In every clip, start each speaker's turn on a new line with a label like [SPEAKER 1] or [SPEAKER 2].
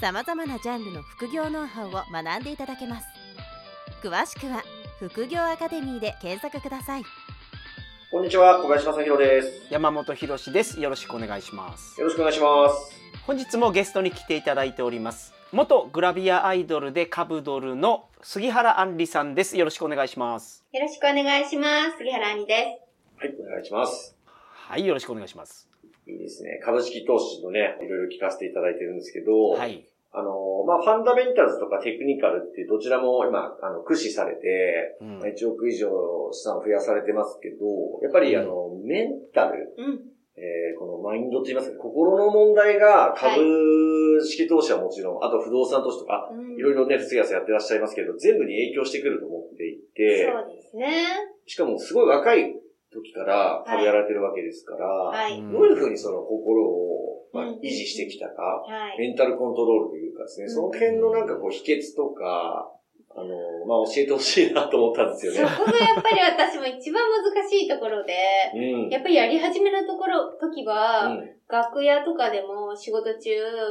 [SPEAKER 1] さまざまなジャンルの副業ノウハウを学んでいただけます詳しくは副業アカデミーで検索ください
[SPEAKER 2] こんにちは、小林正宏です。
[SPEAKER 3] 山本博です。よろしくお願いします。
[SPEAKER 2] よろしくお願いします。
[SPEAKER 3] 本日もゲストに来ていただいております。元グラビアアイドルでカブドルの杉原杏里さんです。よろしくお願いします。
[SPEAKER 4] よろしくお願いします。杉原杏里で
[SPEAKER 2] はい、お願いします。
[SPEAKER 3] はい、よろしくお願いします。
[SPEAKER 2] いいですね。株式投資のね、いろいろ聞かせていただいてるんですけど、
[SPEAKER 3] はい。
[SPEAKER 2] あの、まあ、ファンダメンタルズとかテクニカルってどちらも今、あの、駆使されて、
[SPEAKER 3] うん
[SPEAKER 2] 1億以上資産を増やされてますけど、やっぱりあの、メンタル、
[SPEAKER 4] す。うん。
[SPEAKER 2] えーこのマインドと言いますか、心の問題が株式投資はもちろん、あと不動産投資とか、
[SPEAKER 4] うん
[SPEAKER 2] いろいろね、ふつやすやってらっしゃいますけど、全部に影響してくると思っていて、
[SPEAKER 4] そうですね。
[SPEAKER 2] しかもすごい若い時から株やられてるわけですから、
[SPEAKER 4] はい。
[SPEAKER 3] うん
[SPEAKER 2] どういうふうにその心を、まあ
[SPEAKER 4] うん
[SPEAKER 2] 維持してきたか、
[SPEAKER 4] はい。
[SPEAKER 2] メンタルコントロールというかですね、
[SPEAKER 4] うん
[SPEAKER 2] その辺のなんかこう秘訣とか、あの、まあ教えてほしいなと思ったんですよね。
[SPEAKER 4] そこがやっぱり私も一番難しいところで、
[SPEAKER 2] うん。
[SPEAKER 4] やっぱりやり始めのところ、時は、
[SPEAKER 2] うん
[SPEAKER 4] 楽屋とかでも仕事中、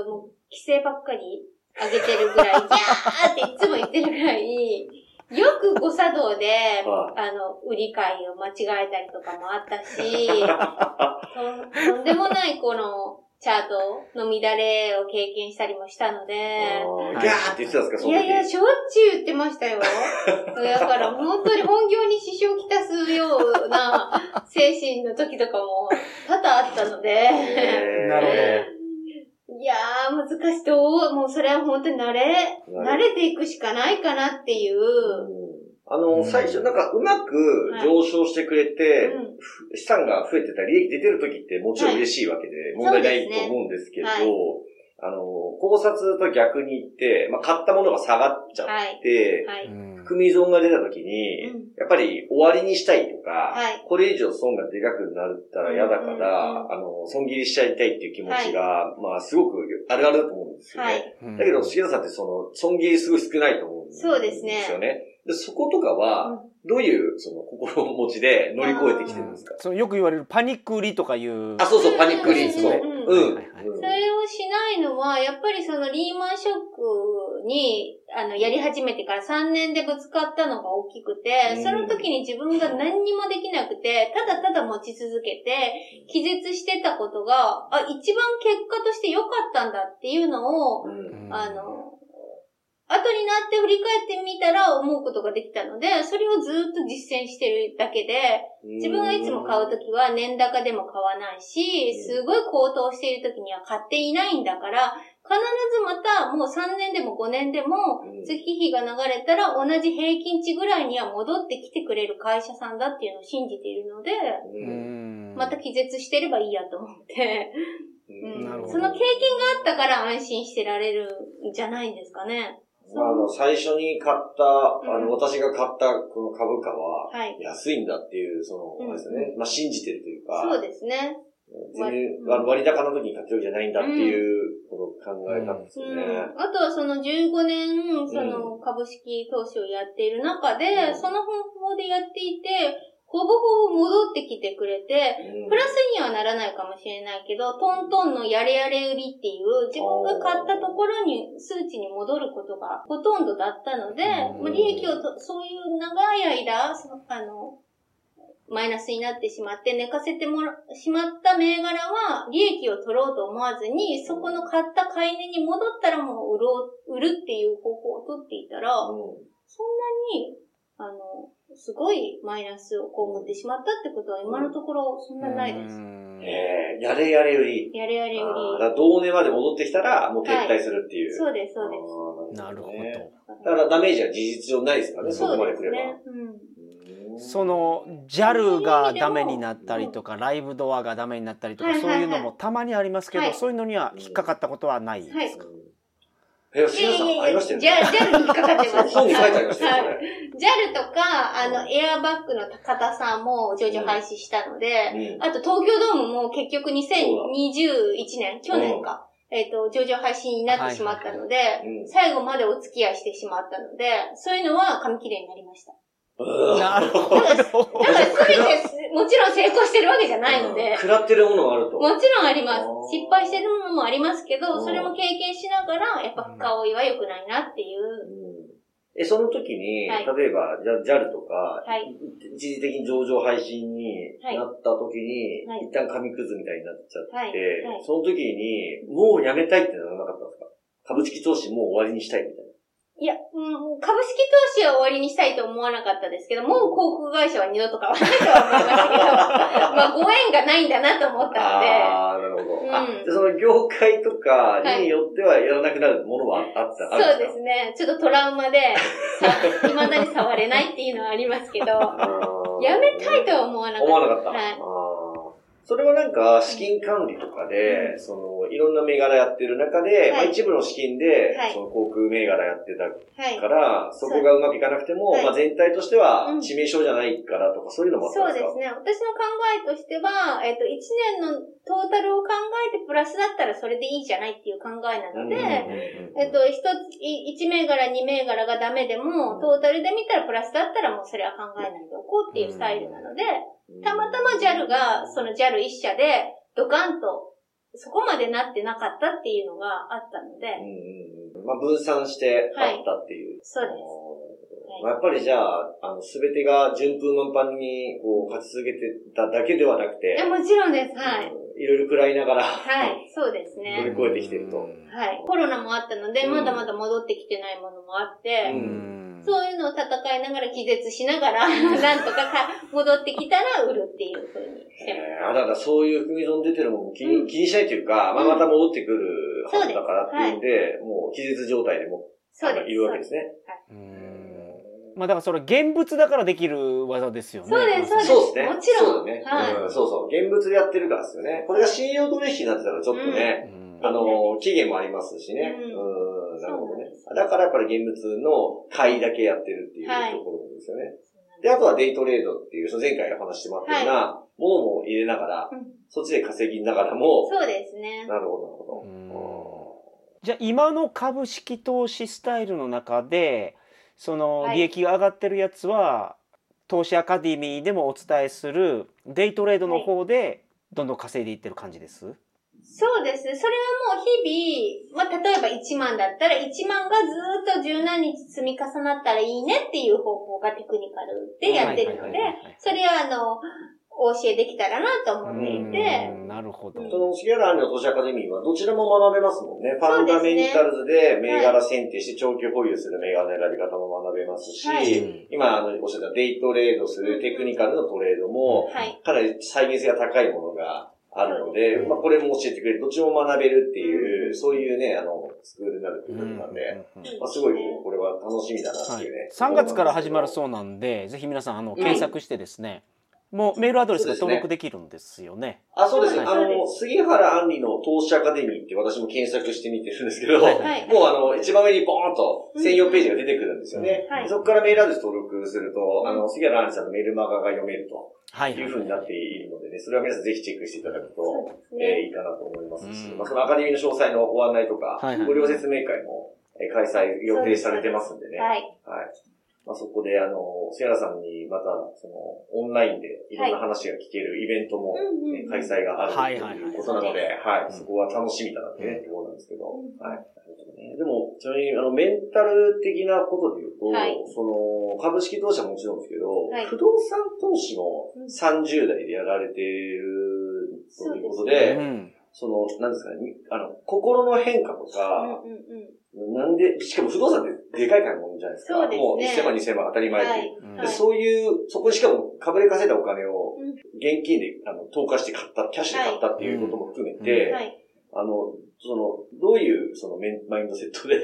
[SPEAKER 4] もう規制ばっかり上げてるぐらい、ギャーっていつも言ってるぐらい、よく誤作動で、
[SPEAKER 2] は
[SPEAKER 4] あの、売り買いを間違えたりとかもあったし、と とんでもないこのチャートの乱れを経験したりもしたので、
[SPEAKER 2] ギャーって言ってたんですか、その時。
[SPEAKER 4] いやいや、しょっちゅう言ってましたよ。だから本当に本業に支障をきたすような精神の時とかも多々あったので、
[SPEAKER 3] なるほ
[SPEAKER 4] いやー、難しい。どう。もうそれは本当に慣れ、慣れていくしかないかなっていう。
[SPEAKER 2] うん。あの、
[SPEAKER 3] うん。
[SPEAKER 2] 最初なんかうまく上昇してくれて、
[SPEAKER 4] うん。
[SPEAKER 2] 資産が増えてたり、利益出てる時ってもちろん嬉しいわけで、問題ないと思うんですけど、
[SPEAKER 4] そうですね
[SPEAKER 2] あの、考察と逆に言って、まあ、買ったものが下がっちゃって、
[SPEAKER 4] はい。
[SPEAKER 3] うん
[SPEAKER 2] 含み損が出た時に、
[SPEAKER 4] うん。
[SPEAKER 2] やっぱり終わりにしたいとか、
[SPEAKER 4] はい。
[SPEAKER 2] これ以上損がでかくなったら嫌だから、
[SPEAKER 4] うんうんうん。
[SPEAKER 2] あの、損切りしちゃいたいっていう気持ちが、まあ、すごくあるあるだと思うんですよね。だけど、重田さんってその、損切りすごい少ないと思うんですよね。
[SPEAKER 4] そうですね。
[SPEAKER 2] でそことかは、
[SPEAKER 4] うん。
[SPEAKER 2] どういう、その、心持ちで乗り越えてきてるんですか？
[SPEAKER 3] そうよく言われるパニック売りとかいう。
[SPEAKER 2] あ、そうそう、パニックリ。ーそう。
[SPEAKER 4] うん。
[SPEAKER 2] うん。
[SPEAKER 3] はいはいはい。
[SPEAKER 2] うん。
[SPEAKER 4] それをしないのは、やっぱりそのリーマンショックに、あの、やり始めてから3年でぶつかったのが大きくて、
[SPEAKER 2] うん。
[SPEAKER 4] その時に自分が何にもできなくて、ただただ持ち続けて、気絶してたことが、あ、一番結果として良かったんだっていうのを、
[SPEAKER 2] うん。
[SPEAKER 4] あの、後になって振り返ってみたら思うことができたので、それをずっと実践してるだけで、自分がいつも買うときは年高でも買わないし、すごい高騰しているときには買っていないんだから、必ずまたもう3年でも5年でも
[SPEAKER 2] うん。
[SPEAKER 4] 月日が流れたら同じ平均値ぐらいには戻ってきてくれる会社さんだっていうのを信じているので、また気絶してればいいやと思って、
[SPEAKER 2] うん。
[SPEAKER 4] その経験があったから安心してられるんじゃないんですかね。
[SPEAKER 2] まあ、あの、最初に買った、あ
[SPEAKER 4] うん
[SPEAKER 2] の、私が買ったこの株価は、
[SPEAKER 4] はい。
[SPEAKER 2] 安いんだっていう、その、ですよね。まあ、信じてるというか、
[SPEAKER 4] そうですね。
[SPEAKER 2] 全然
[SPEAKER 4] うん
[SPEAKER 2] あの割高の時に買ってるわけじゃないんだっていう、この考え方ですよね。
[SPEAKER 4] うん、あとはその15年、その株式投資をやっている中で、
[SPEAKER 2] うん
[SPEAKER 4] その方法でやっていて、ほぼほぼ戻ってきてくれて、
[SPEAKER 2] うん。
[SPEAKER 4] プラスにはならないかもしれないけど、トントンのやれやれ売りっていう、自分が買ったところに数値に戻ることがほとんどだったので、
[SPEAKER 2] うん。
[SPEAKER 4] まあ利益をと、そういう長い間、そのあの、マイナスになってしまって寝かせてもら、しまった銘柄は利益を取ろうと思わずに、そこの買った買い値に戻ったらもう売ろう、売るっていう方法を取っていたら、そんなに、すごいマイナスを被ってしまったってことは今のところそんなないです。
[SPEAKER 2] うんえーやれやれ売り。
[SPEAKER 4] やれやれ売
[SPEAKER 2] あーだ
[SPEAKER 4] り。
[SPEAKER 2] から同値まで戻ってきたら、もう撤退するっていう。
[SPEAKER 4] そうです、そうで
[SPEAKER 2] あー
[SPEAKER 3] なるほ
[SPEAKER 2] ね
[SPEAKER 3] ど。
[SPEAKER 2] だからダメージは事実上ないですからね、
[SPEAKER 4] す。
[SPEAKER 2] そこまです来れば。
[SPEAKER 4] でね。うん。
[SPEAKER 2] うん
[SPEAKER 3] その JAL がダメになったりとかライブドアがダメになったりとか
[SPEAKER 4] はいはいはい
[SPEAKER 3] そういうのもたまにありますけど
[SPEAKER 4] はい
[SPEAKER 3] そういうのには引っかかったことはないですか？
[SPEAKER 2] え、杉原さん、ありましたよ
[SPEAKER 4] ジャ
[SPEAKER 2] ね。
[SPEAKER 4] JAL に引っかかってます。
[SPEAKER 2] 本に書いてありましたよ、こ
[SPEAKER 4] はい
[SPEAKER 2] れ。
[SPEAKER 4] JAL とか、あの、エアバッグの高田さんも上場廃止したので、
[SPEAKER 2] うん
[SPEAKER 4] あと東京ドームも結局2021年、去年か、えっ、と、上場廃止になってしまったので、
[SPEAKER 2] うん
[SPEAKER 4] 最後までお付き合いしてしまったので、そういうのは紙切れになりました。
[SPEAKER 2] うん
[SPEAKER 3] なるほど。
[SPEAKER 4] だから全てす、もちろん成功してるわけじゃないので、
[SPEAKER 2] 食らってるものがあると。
[SPEAKER 4] もちろんあります。失敗してるものもありますけど、
[SPEAKER 2] うん
[SPEAKER 4] それも経験しながら、やっぱ深追いは良くないなっていう。
[SPEAKER 2] うんえ、その時に、
[SPEAKER 4] はい
[SPEAKER 2] 例えば、じゃ JAL とか、
[SPEAKER 4] はい
[SPEAKER 2] 一時的に上場配信になった時に、
[SPEAKER 4] はい
[SPEAKER 2] 一旦紙くずみたいになっちゃって、
[SPEAKER 4] はい。はい。
[SPEAKER 2] その時に、もうやめたいってならなかったんですか？株式投資もう終わりにしたいみたいな。
[SPEAKER 4] いや、うん、株式投資は終わりにしたいと思わなかったですけど、もう航空会社は二度と買わないとは思いましたけど、まあご縁がないんだなと思ったので、
[SPEAKER 2] ああ、なるほど。
[SPEAKER 4] うん
[SPEAKER 2] あ、じゃあその業界とかによってはやらなくなるものはあった、ある
[SPEAKER 4] そうですね。ちょっとトラウマで、さ未だに触れないっていうのはありますけど、やめたいとは思わなかった。
[SPEAKER 2] 思わなかった。
[SPEAKER 4] はい。
[SPEAKER 2] それはなんか、資金管理とかで、その、いろんな銘柄やってる中で、
[SPEAKER 4] はい。
[SPEAKER 2] まあ一部の資金で
[SPEAKER 4] はい、
[SPEAKER 2] その航空銘柄やってた
[SPEAKER 4] はい。
[SPEAKER 2] か。ら、そこがうまくいかなくても、
[SPEAKER 4] はい。
[SPEAKER 2] まあ全体としては
[SPEAKER 4] うん。
[SPEAKER 2] 致命傷じゃないからとか、そういうのもあったんですか？
[SPEAKER 4] そうですね。私の考えとしては、えっ、と、1年のトータルを考えてプラスだったらそれでいいじゃないっていう考えなので、えっと、一つ、い一銘柄、二銘柄がダメでも、トータルで見たらプラスだったらもうそれは考えないでおこうっていうスタイルなので、たまたま JAL が、その JAL 一社で、ドカンと、そこまでなってなかったっていうのがあったので、
[SPEAKER 2] うんうんうんまあ分散してあったっていう。
[SPEAKER 4] そうです
[SPEAKER 2] やっぱりじゃあ、あの、すべてが順風満帆に、こう、勝ち続けてただけではなくて、
[SPEAKER 4] もちろんです。はい。
[SPEAKER 2] うんいろいろ食らいながら、
[SPEAKER 4] はい。そうです
[SPEAKER 2] 乗り
[SPEAKER 4] ね。
[SPEAKER 2] 越えてきてると。
[SPEAKER 4] はい。コロナもあったので、
[SPEAKER 2] うん
[SPEAKER 4] まだまだ戻ってきてないものもあって、
[SPEAKER 2] うん
[SPEAKER 4] そういうのを戦いながら気絶しながら、なんとかか戻ってきたら売るっていう風にしてます。
[SPEAKER 2] えー、あだからそういう組損出てるものも気に,、
[SPEAKER 4] うん
[SPEAKER 2] 気にしないというか、まあ、
[SPEAKER 4] うん
[SPEAKER 2] また戻ってくるはずだからっていうん
[SPEAKER 4] そ
[SPEAKER 2] で、もう気絶状態でも
[SPEAKER 4] そうです。
[SPEAKER 2] いるわけですね。
[SPEAKER 3] まあだからそれ現物だからできる技ですよね。
[SPEAKER 4] そうですそうです
[SPEAKER 2] そうですね。
[SPEAKER 4] もちろん
[SPEAKER 2] そうだね、
[SPEAKER 4] はい
[SPEAKER 2] うん。そうそう。現物でやってるからですよね。これが信用取引になってたらちょっとね、
[SPEAKER 3] うん
[SPEAKER 2] あの、期限もありますしね。
[SPEAKER 4] うん
[SPEAKER 2] うん、なるほどね。だからやっぱり現物の買いだけやってるっていう
[SPEAKER 4] はい
[SPEAKER 2] ところですよね。で、あとはデイトレードっていう、その前回話してもらったようなものも入れながら、
[SPEAKER 4] うん。
[SPEAKER 2] そっちで稼ぎながらも、
[SPEAKER 4] そうですね。
[SPEAKER 2] なるほど、なるほ
[SPEAKER 3] うん。
[SPEAKER 2] ど。
[SPEAKER 3] じゃあ今の株式投資スタイルの中でその
[SPEAKER 4] はい。
[SPEAKER 3] 利益が上がってるやつは、投資アカデミーでもお伝えするデイトレードの方でどんどん稼いでいってる感じです、
[SPEAKER 4] そうですね。それはもう日々、まあ、例えば1万だったら1万がずーっと十何日積み重なったらいいねっていう方法がテクニカルでやってるのでそれはあの、お教えできたらなと思っていて、
[SPEAKER 3] うんなるほど、
[SPEAKER 2] その、杉原杏里の投資アカデミーはどちらも学べますもんね。ファンダメンタルズで銘柄選定して長期保有する銘柄の選び方も学べますし、
[SPEAKER 4] はい
[SPEAKER 2] 今、あの、おっしゃったデイトレードするテクニカルのトレードも、
[SPEAKER 4] はい。
[SPEAKER 2] かなり再現性が高いものがあるので、まあ、これも教えてくれる。どっちも学べるっていう、そういうね、あの、スクールになるということなんで、
[SPEAKER 3] うん。うん。うん。
[SPEAKER 2] まあ、すごい、これは楽しみだなっていうね。
[SPEAKER 3] 3月から始まるそうなんでぜひ皆さんあの
[SPEAKER 2] ん。
[SPEAKER 3] 検索してですね、もうメールアドレスが登録できるんですよね。
[SPEAKER 2] あ、そうですね。
[SPEAKER 3] はい
[SPEAKER 2] あの、杉原杏里の投資アカデミーって私も検索してみてるんですけど、
[SPEAKER 3] はい
[SPEAKER 4] はい。
[SPEAKER 2] もうあの、一番上にボーンと専用ページが出てくるんですよね。
[SPEAKER 4] うんはい
[SPEAKER 2] そこからメールアドレス登録すると、
[SPEAKER 4] うん
[SPEAKER 2] あの、杉原杏里さんのメールマガが読めると
[SPEAKER 3] はい
[SPEAKER 2] いう風になっているのでね、それは皆さんぜひチェックしていただくと、
[SPEAKER 4] そうです
[SPEAKER 2] えー
[SPEAKER 4] ね。
[SPEAKER 2] いいかなと思いますし、
[SPEAKER 3] うん
[SPEAKER 2] まあ、そのアカデミーの詳細のご案内とか、
[SPEAKER 3] はいはい
[SPEAKER 2] 無料説明会もえー開催予定されてますんでね。
[SPEAKER 4] はい。
[SPEAKER 2] はい。まあ、そこで、あの、杉原さんにまた、その、オンラインでいろんな話が聞けるイベントも、ね開催があると
[SPEAKER 3] はい
[SPEAKER 2] うことなので、はい、
[SPEAKER 3] うん
[SPEAKER 2] そこは楽しみだなってね、ところなんですけど、
[SPEAKER 4] うん。
[SPEAKER 2] はい。でも、ちなみに、あの、メンタル的なことで言うと、
[SPEAKER 4] はい。
[SPEAKER 2] その、株式投資はもちろんですけど、
[SPEAKER 4] はい。
[SPEAKER 2] 不動産投資も
[SPEAKER 4] うん。
[SPEAKER 2] 30代でやられているということで、
[SPEAKER 3] うん
[SPEAKER 2] その、なんですかね、あの、心の変化と
[SPEAKER 4] うん
[SPEAKER 2] か、
[SPEAKER 4] うんうん。
[SPEAKER 2] なんで、しかも不動産ってでかい買い物じゃないですか。
[SPEAKER 4] そうですね
[SPEAKER 2] もう1000万、2000万当たり前ってい
[SPEAKER 4] はい
[SPEAKER 2] そういう、そこにしかも株で稼いだお金を
[SPEAKER 4] うん
[SPEAKER 2] 現金であの投下して買った、キャッシュで買ったっていうことも含めて、
[SPEAKER 4] はい。
[SPEAKER 2] あの、その、どういうそのメンマインドセットで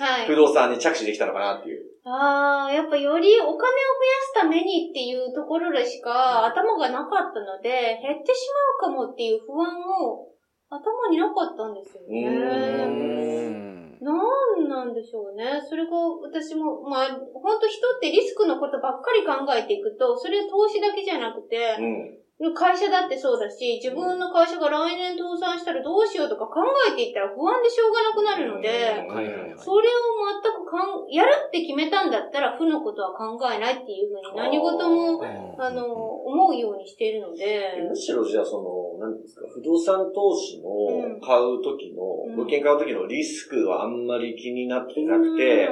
[SPEAKER 4] はい
[SPEAKER 2] 不。動産に着手できたのかなっていう。
[SPEAKER 4] ああ、やっぱよりお金を増やすためにっていうところでしか頭がなかったので、減ってしまうかもっていう不安を頭になかったんですよね。
[SPEAKER 3] ん
[SPEAKER 4] なんなんでしょうね。それが私も、まあ、本当人ってリスクのことばっかり考えていくと、それ投資だけじゃなくて、
[SPEAKER 2] うん。
[SPEAKER 4] 会社だってそうだし、自分の会社が来年倒産したらどうしようとか考えていったら不安でしょうがなくなるので、それを全くかん、やるって決めたんだったら負のことは考えないっていうふうに何事も、あの、思うようにしているので、
[SPEAKER 2] むしろじゃあその、何ですか、不動産投資の
[SPEAKER 4] うん。
[SPEAKER 2] 買う時の、
[SPEAKER 4] うん。
[SPEAKER 2] 物件買う時のリスクはあんまり気になってなく
[SPEAKER 4] な
[SPEAKER 2] て、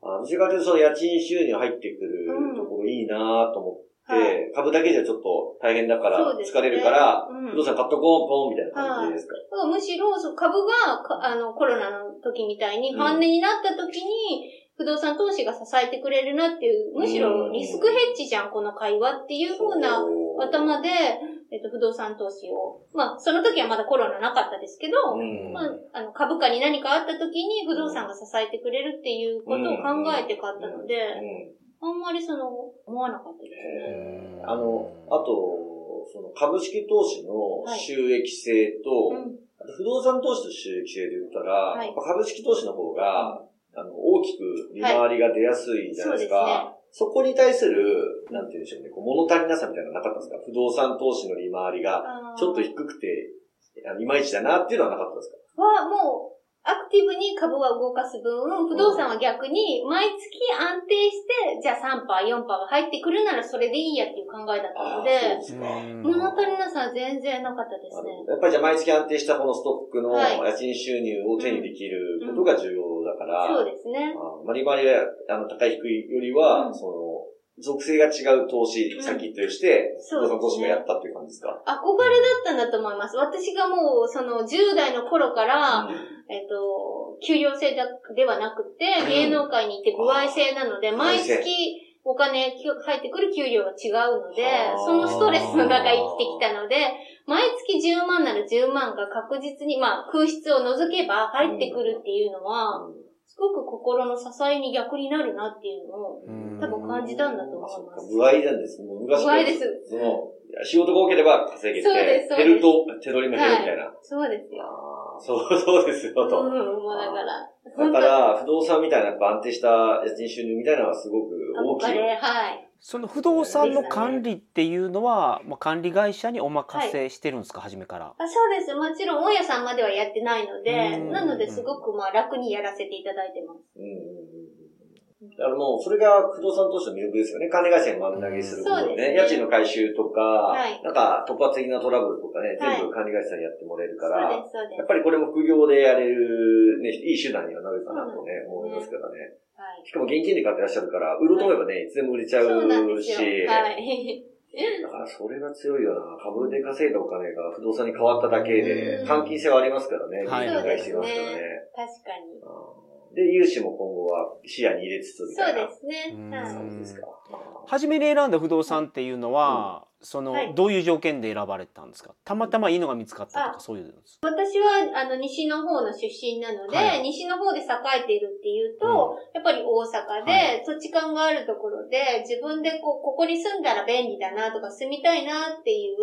[SPEAKER 2] どちらかというとその家賃収入入ってくる
[SPEAKER 4] うん
[SPEAKER 2] ところいいなと思って、
[SPEAKER 4] はい。
[SPEAKER 2] 株だけじゃちょっと大変だから疲れるから、
[SPEAKER 4] うん。
[SPEAKER 2] 不動産買っとこう、ポンみたいな感じですか？
[SPEAKER 4] だからむしろ、株がか、あの、コロナの時みたいに、
[SPEAKER 2] うん。
[SPEAKER 4] 半値になった時に、不動産投資が支えてくれるなっていう、むしろリスクヘッジじゃん、この会話っていう風な
[SPEAKER 2] そう。
[SPEAKER 4] 頭で、えっと、不動産投資を。まあ、その時はまだコロナなかったですけど、
[SPEAKER 2] うん。
[SPEAKER 4] まあ、あの、株価に何かあった時に不動産が支えてくれるっていうことを考えて買ったので、
[SPEAKER 2] うん
[SPEAKER 4] あんまりその、思わなかったです。ね。
[SPEAKER 2] あの、あと、その株式投資の収益性と、
[SPEAKER 4] うん。
[SPEAKER 2] あと不動産投資と収益性で言ったら、
[SPEAKER 4] はい。
[SPEAKER 2] 株式投資の方が、あの大きく利回りが出やすいじゃないですか。
[SPEAKER 4] はい。そ
[SPEAKER 2] こに対する、なんて言うんでしょうね、こう物足りなさみたいなのなかったんですか？不動産投資の利回りがちょっと低くて、いまいちだなっていうのはなかったんですか？
[SPEAKER 4] は、もう、アクティブに株は動かす分、不動産は逆に、毎月安定して、じゃあ3%、4%が入ってくるならそれでいいやっていう考えだったので。物足りなさは全然なかったですね。
[SPEAKER 2] やっぱりじゃあ毎月安定したこのストックの
[SPEAKER 4] はい
[SPEAKER 2] 家賃収入を手にできることが重要だから、
[SPEAKER 4] そうですね。
[SPEAKER 2] あまあ、利回りがあの高い低いよりは、
[SPEAKER 4] うん
[SPEAKER 2] その、属性が違う投資
[SPEAKER 4] うん。
[SPEAKER 2] 先として、不動産投資
[SPEAKER 4] そうですね。
[SPEAKER 2] がやったっていう感じですか？
[SPEAKER 4] 憧れだったんだと思います。私がもう、その10代の頃から、えっと、給料制だではなくて、
[SPEAKER 2] うん。
[SPEAKER 4] 芸能界にいて歩合制なので、毎月お金入ってくる給料が違うのでそのストレスの中生きてきたので、毎月10万なら10万が確実に、まあ空室を除けば入ってくるっていうのは、
[SPEAKER 2] うん
[SPEAKER 4] すごく心の支えに逆になるなっていうのを、多分感じたんだと思います。
[SPEAKER 2] 部合なんです。もう昔から
[SPEAKER 4] 歩合です
[SPEAKER 2] その、仕事が多ければ稼げて、減ると手取りも減るみたいな。
[SPEAKER 4] そうですよ。
[SPEAKER 2] そう、そうですよ、
[SPEAKER 4] うん、
[SPEAKER 2] と。
[SPEAKER 4] もうだから。
[SPEAKER 2] だから、不動産みたいな安定した家賃収入みたいなのはすごく大きい。
[SPEAKER 4] 憧れ、はい。
[SPEAKER 3] その不動産の管理っていうのは、まあ、管理会社にお任せしてるんですか、初めから。
[SPEAKER 4] あそうです。もちろん、大家さんまではやってないので、
[SPEAKER 3] うん
[SPEAKER 4] なのですごくまあ楽にやらせていただいてます。
[SPEAKER 2] うんうんうんうんだからもう、それが不動産投資の魅力ですよね。管理会社に丸投げすることでね。家賃の回収とか、
[SPEAKER 4] はい
[SPEAKER 2] なんか突発的なトラブルとかね、
[SPEAKER 4] はい
[SPEAKER 2] 全部管理会社にやってもらえるから、
[SPEAKER 4] です、そうです。
[SPEAKER 2] やっぱりこれも副業でやれる、ね、いい手段にはなるかなとね、思いますからね。
[SPEAKER 4] はい。
[SPEAKER 2] しかも現金で買ってらっしゃるから、売ろうと思えばね、いつでも売れちゃう
[SPEAKER 4] そうなんです
[SPEAKER 2] し、
[SPEAKER 4] よ。はい。
[SPEAKER 2] だからそれが強いよな。株で稼いだお金が不動産に変わっただけで
[SPEAKER 4] う、ん
[SPEAKER 2] 換金性はありますからね。
[SPEAKER 3] はい
[SPEAKER 2] 理解してますからね。
[SPEAKER 4] 確かに。
[SPEAKER 2] で、融資も今後は視野に入れつつみ
[SPEAKER 4] そう
[SPEAKER 2] たいな。
[SPEAKER 4] ですね。
[SPEAKER 3] うん
[SPEAKER 4] はい。
[SPEAKER 2] そうですか。
[SPEAKER 3] 初めに選んだ不動産っていうのは、その、
[SPEAKER 4] はい
[SPEAKER 3] どういう条件で選ばれたんですか？たまたまいいのが見つかったとか、
[SPEAKER 4] あ
[SPEAKER 3] そういうのです。
[SPEAKER 4] 私は、あの、西の方の出身なので、
[SPEAKER 3] はい
[SPEAKER 4] 西の方で栄えているっていうと、やっぱり大阪で、
[SPEAKER 3] はい
[SPEAKER 4] 土地勘があるところで、自分でこう、ここに住んだら便利だなとか、住みたいなっていう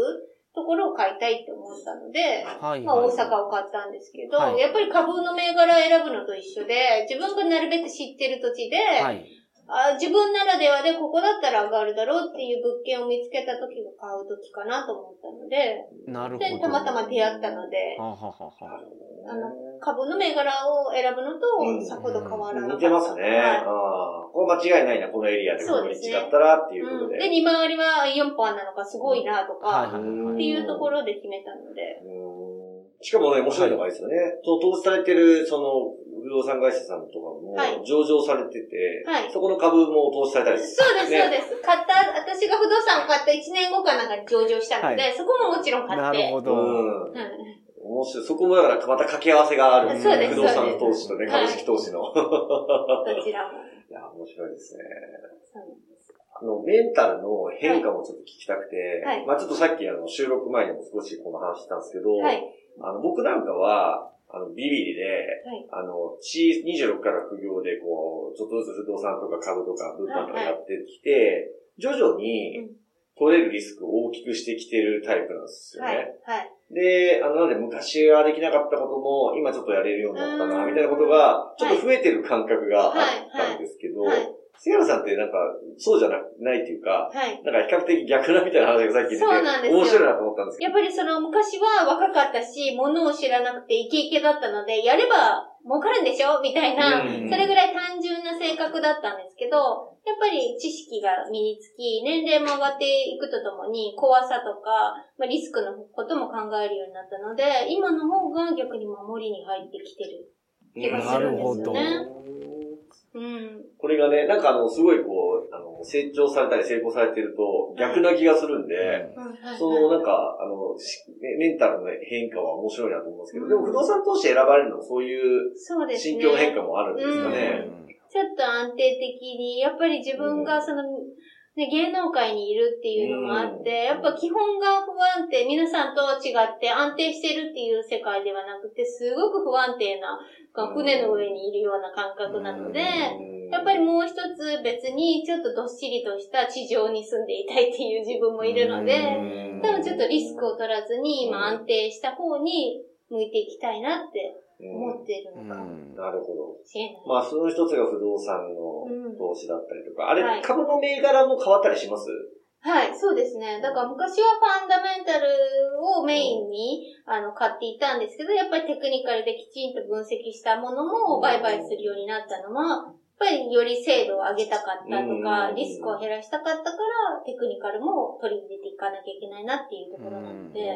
[SPEAKER 4] ところを買いたいって思ったので、
[SPEAKER 3] はい。
[SPEAKER 4] まあ、
[SPEAKER 3] はい
[SPEAKER 4] 大阪を買ったんですけど、
[SPEAKER 3] はい
[SPEAKER 4] やっぱり株の銘柄選ぶのと一緒で、自分がなるべく知ってる土地で、
[SPEAKER 3] はい。
[SPEAKER 4] あ自分ならではでここだったら上がるだろうっていう物件を見つけた時が買う時かなと思ったので、
[SPEAKER 3] なるほど。
[SPEAKER 4] で、たまたま出会ったので、
[SPEAKER 3] はあ、はあはあはあ、
[SPEAKER 4] あの、株の銘柄を選ぶの
[SPEAKER 2] うん
[SPEAKER 4] とさほど変わらなかった。
[SPEAKER 2] 似てますね。
[SPEAKER 4] はい
[SPEAKER 2] ああこれ間違いないな、このエリアでこの道
[SPEAKER 4] そうですね
[SPEAKER 2] だったらっていうこと
[SPEAKER 4] うん、
[SPEAKER 2] で。
[SPEAKER 4] で、利回りは4%なのかすごいなとか、
[SPEAKER 3] はい
[SPEAKER 4] っていうところで決めたので。
[SPEAKER 2] うんしかもね、面白いのがあれですよね。その投資されてる、その、不動産会社さんとかも
[SPEAKER 4] はい、
[SPEAKER 2] 上場されてて、
[SPEAKER 4] はい
[SPEAKER 2] そこの株も投資されたり
[SPEAKER 4] そうです、
[SPEAKER 2] ね
[SPEAKER 4] そうです。買った、私が不動産を買った1年後かなんかに上場したので、
[SPEAKER 3] は
[SPEAKER 4] そこももちろん買って。
[SPEAKER 3] なるほど。
[SPEAKER 2] うん。
[SPEAKER 4] うん
[SPEAKER 2] 面白い。そこもだからまた掛け合わせがある。
[SPEAKER 4] そうです
[SPEAKER 2] 不動産投資とね、
[SPEAKER 4] はい
[SPEAKER 2] 株式投資の。
[SPEAKER 4] どちらも。
[SPEAKER 2] いや、面白いですね。
[SPEAKER 4] そうなんです
[SPEAKER 2] あの、メンタルの変化もちょっと聞きたくて、
[SPEAKER 4] はい
[SPEAKER 2] まあちょっとさっきあの、収録前にも少しこの話したんですけど、
[SPEAKER 4] はい。
[SPEAKER 2] あの、僕なんかは、あの、ビビリで、
[SPEAKER 4] はい
[SPEAKER 2] あの、C、26から副業で、こう、ちょっとずつ不動産とか株とか物販とかやってきて、徐々に、取れるリスクを大きくしてきてるタイプなんですよね。
[SPEAKER 4] はい。はい。
[SPEAKER 2] で、あの、なので昔はできなかったことも、今ちょっとやれるようになったな、
[SPEAKER 4] うん
[SPEAKER 2] みたいなことが、ちょっと増えてる感覚があったんですけど、
[SPEAKER 4] はいはい
[SPEAKER 2] 杉原さんってなんか、そうじゃなないっていうか、
[SPEAKER 4] はい。
[SPEAKER 2] なんか比較的逆なみたいな話がさっき出て、
[SPEAKER 4] そうなんですよ
[SPEAKER 2] 面白いなと思ったんですけ
[SPEAKER 4] やっぱりその昔は若かったし、ものを知らなくてイケイケだったので、やれば儲かるんでしょみたいな、
[SPEAKER 2] うん
[SPEAKER 4] それぐらい単純な性格だったんですけど、やっぱり知識が身につき、年齢も上がっていくとともに、怖さとか、まあ、リスクのことも考えるようになったので、今の方が逆に守りに入ってきてる
[SPEAKER 2] ど。
[SPEAKER 4] 気がするんですよね。
[SPEAKER 2] うん
[SPEAKER 4] うん。
[SPEAKER 2] これがね、なんかあの、すごいこう、あの、成長されたり成功されてると逆な気がするんで、そのなんか、あの、メンタルの変化は面白いなと思うんですけど、でも不動産投資選ばれるのもそういう
[SPEAKER 4] そうですね。
[SPEAKER 2] 心境の変化もあるんですかね。
[SPEAKER 4] ちょっと安定的に、やっぱり自分がその、ね、芸能界にいるっていうのもあって、
[SPEAKER 2] うん
[SPEAKER 4] やっぱ基本が不安定、皆さんと違って安定してるっていう世界ではなくて、すごく不安定な、船の上にいるような感覚なので、やっぱりもう一つ別にちょっとどっしりとした地上に住んでいたいっていう自分もいるので、多分ちょっとリスクを取らずに、まあ安定した方に向いていきたいなって思っているのかも
[SPEAKER 2] なるほど。まあ、その一つが不動産の投資だったりとか、あれ、
[SPEAKER 4] はい。
[SPEAKER 2] 株の銘柄も変わったりします？
[SPEAKER 4] はい、そうですね。だから昔はファンダメンタルをメインに、あの、買っていたんですけど、やっぱりテクニカルできちんと分析したものも売買するようになったのは、やっぱりより精度を上げたかったと
[SPEAKER 2] うん、
[SPEAKER 4] かリスクを減らしたかったから、テクニカルも取り入れていかなきゃいけないなっていうところなので、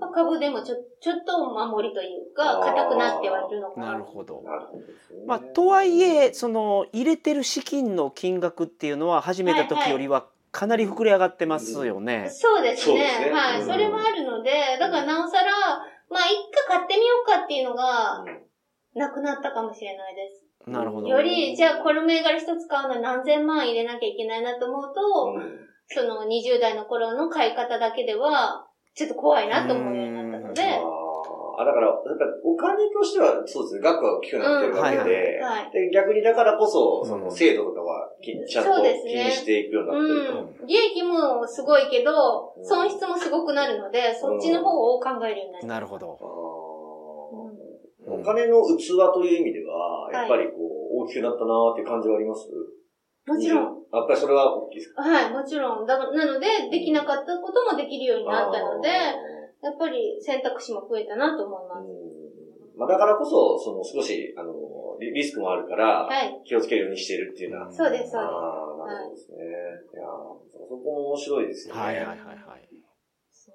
[SPEAKER 4] まあ、株でもちょちょっと守りというか、硬くなってはいるのかな。
[SPEAKER 3] なるほど。
[SPEAKER 2] なるほどですね。
[SPEAKER 3] まあ、とはいえその入れてる資金の金額っていうのは始めた時よりはかなり膨れ上がってますよね。
[SPEAKER 4] そうですね。
[SPEAKER 2] すね
[SPEAKER 4] はい、
[SPEAKER 2] うん
[SPEAKER 4] それはあるので、だからなおさら、まあ、一回買ってみようかっていうのが、なくなったかもしれないです。
[SPEAKER 3] なるほど。
[SPEAKER 4] より、じゃあこの銘柄一つ買うのに何千万入れなきゃいけないなと思うと、
[SPEAKER 2] うん
[SPEAKER 4] その20代の頃の買い方だけでは、ちょっと怖いなと思うようになったので、
[SPEAKER 2] ああ、だから、やっぱお金としては、そうですね、額は大きくなってるわけ
[SPEAKER 3] うん
[SPEAKER 2] で、
[SPEAKER 4] はい。
[SPEAKER 2] で逆にだからこそ、その
[SPEAKER 3] うん
[SPEAKER 2] 制度とかはきちゃんと
[SPEAKER 4] そうですね
[SPEAKER 2] 気にしていくようになってると。
[SPEAKER 4] うん。利益もすごいけど
[SPEAKER 2] う、ん
[SPEAKER 4] 損失もすごくなるので、そっちの方を考えるようになりま
[SPEAKER 3] なるほど。
[SPEAKER 2] お金の器という意味では、やっぱりこう、大きくなったなーっていう感じはあります？
[SPEAKER 4] す。もちろん。。
[SPEAKER 2] やっぱりそれは大きいですか？
[SPEAKER 4] はい、もちろん。だなので、できなかったこともできるようになったので、やっぱり選択肢も増えたなと思います。
[SPEAKER 2] まあ、だからこそ、その少し、あの、リリスクもあるから、
[SPEAKER 4] はい。
[SPEAKER 2] 気をつけるようにしてるっていうのは。
[SPEAKER 4] そうです、そう
[SPEAKER 2] ああ、なるほどですね。いやーそこも面白いですよね。
[SPEAKER 3] はいはいはい。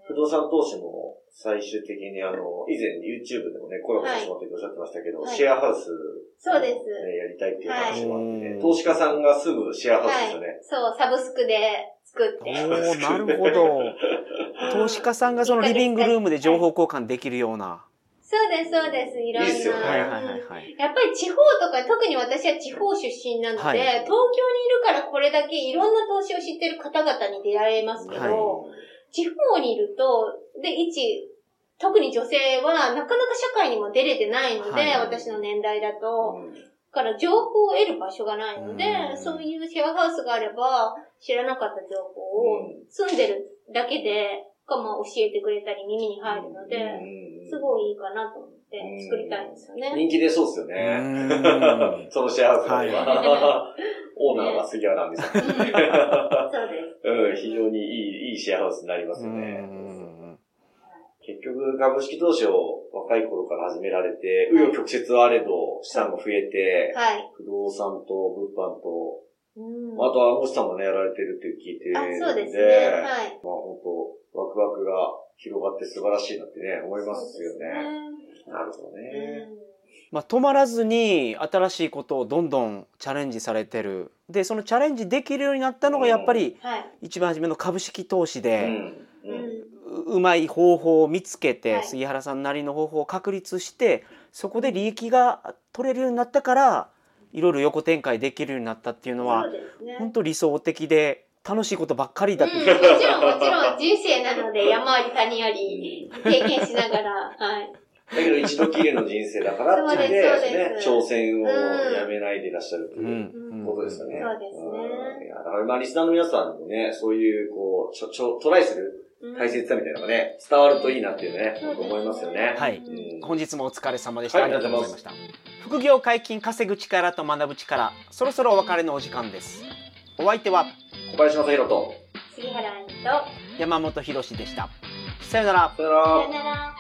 [SPEAKER 2] 不動産投資も最終的にあの、以前 YouTube でもね、コラボさせてもらっておっしゃってましたけど、
[SPEAKER 4] はい
[SPEAKER 2] シェアハウス、
[SPEAKER 4] そうです。
[SPEAKER 2] ね、やりたいっていう話もあって、
[SPEAKER 3] はい
[SPEAKER 2] 投資家さんがすぐシェアハウスですよね。
[SPEAKER 4] そう、サブスクで作って。
[SPEAKER 3] おおなるほど。投資家さんがそのリビングルームで情報交換できるような。
[SPEAKER 4] そうです、そうです。いろんな。
[SPEAKER 2] いいっすよね。
[SPEAKER 3] はいはいはい。
[SPEAKER 4] やっぱり地方とか、特に私は地方出身なので、
[SPEAKER 3] はい。
[SPEAKER 4] 東京にいるからこれだけいろんな投資を知ってる方々に出会えますけど、
[SPEAKER 3] は
[SPEAKER 4] 地方にいると、で、一、特に女性はなかなか社会にも出れてないので、
[SPEAKER 3] はい。
[SPEAKER 4] 私の年代だと、
[SPEAKER 2] うん。
[SPEAKER 4] だから情報を得る場所がないので
[SPEAKER 3] う、ん。
[SPEAKER 4] そういうシェアハウスがあれば、知らなかった情報を住んでるだけで、かまあ教えてくれたり耳に入るので、すごいいいかなと思って作りたいんですよね。
[SPEAKER 2] 人気出そうですよ
[SPEAKER 3] う
[SPEAKER 2] ね。そのシェアハウスがあれば
[SPEAKER 4] は
[SPEAKER 2] オーナーは杉原亜美さん。
[SPEAKER 4] うんそうです。
[SPEAKER 2] うん、非常にいい、いいシェアハウスになりますよ
[SPEAKER 3] う
[SPEAKER 2] ね。
[SPEAKER 3] ん
[SPEAKER 2] 結局、株式投資を若い頃から始められて、紆余曲折あれど、資産も増えて、
[SPEAKER 4] はい。
[SPEAKER 2] 不動産と物販と、
[SPEAKER 4] うん
[SPEAKER 2] あとは、もしさんもね、やられてるって聞いてる
[SPEAKER 4] あ、
[SPEAKER 2] ので、
[SPEAKER 4] そうですね。はい。
[SPEAKER 2] まあ本当ワクワクが広がって素晴らしいなってね、思いますよ
[SPEAKER 4] そう
[SPEAKER 2] ね。なるほど
[SPEAKER 4] ね
[SPEAKER 2] ね。
[SPEAKER 3] まあ、止まらずに新しいことをどんどんチャレンジされてるでそのチャレンジできるようになったのがやっぱり。一番初めの株式投資
[SPEAKER 2] う
[SPEAKER 3] で、
[SPEAKER 2] ん。
[SPEAKER 4] う
[SPEAKER 2] うん。
[SPEAKER 4] ん。
[SPEAKER 3] ううまい方法を見つけて、
[SPEAKER 4] はい
[SPEAKER 3] 杉原さんなりの方法を確立してそこで利益が取れるようになったからいろいろ横展開できるようになったっていうのは
[SPEAKER 4] ね。
[SPEAKER 3] 本当理想的で楽しいことばっかりだ
[SPEAKER 4] うん、もちろんもちろん。人生なので山あり谷あり経験しながら、はい。
[SPEAKER 2] だけど一度きりの人生だからって言って、ね挑戦を
[SPEAKER 4] うん
[SPEAKER 2] やめないでいらっしゃると
[SPEAKER 3] う
[SPEAKER 2] いうん
[SPEAKER 3] うん。
[SPEAKER 2] ことですよね。
[SPEAKER 4] そうですね。
[SPEAKER 2] ん。いやだからまあリスナーの皆さんにもね、そういうこう、ちょ、ちょ、トライする大切さみたいなのがね、伝わるといいなっていうね、
[SPEAKER 4] そうですね。
[SPEAKER 2] 思いますよね。
[SPEAKER 3] はい。
[SPEAKER 2] うん。
[SPEAKER 3] 本日もお疲れ様でした、
[SPEAKER 2] はい
[SPEAKER 3] ありがとうございました副業解禁稼ぐ力と学ぶ力そろそろお別れのお時間です。お相手は
[SPEAKER 2] 小林正宏と、
[SPEAKER 4] 杉原愛と、
[SPEAKER 3] 山本博でした。さよなら。
[SPEAKER 2] さよなら。
[SPEAKER 4] さよ。なら。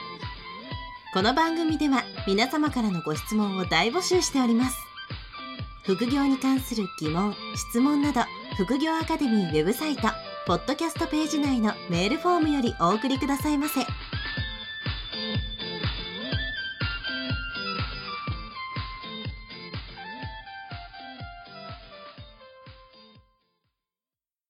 [SPEAKER 1] この番組では皆様からのご質問を大募集しております。副業に関する疑問質問など副業アカデミーウェブサイトポッドキャストページ内のメールフォームよりお送りくださいませ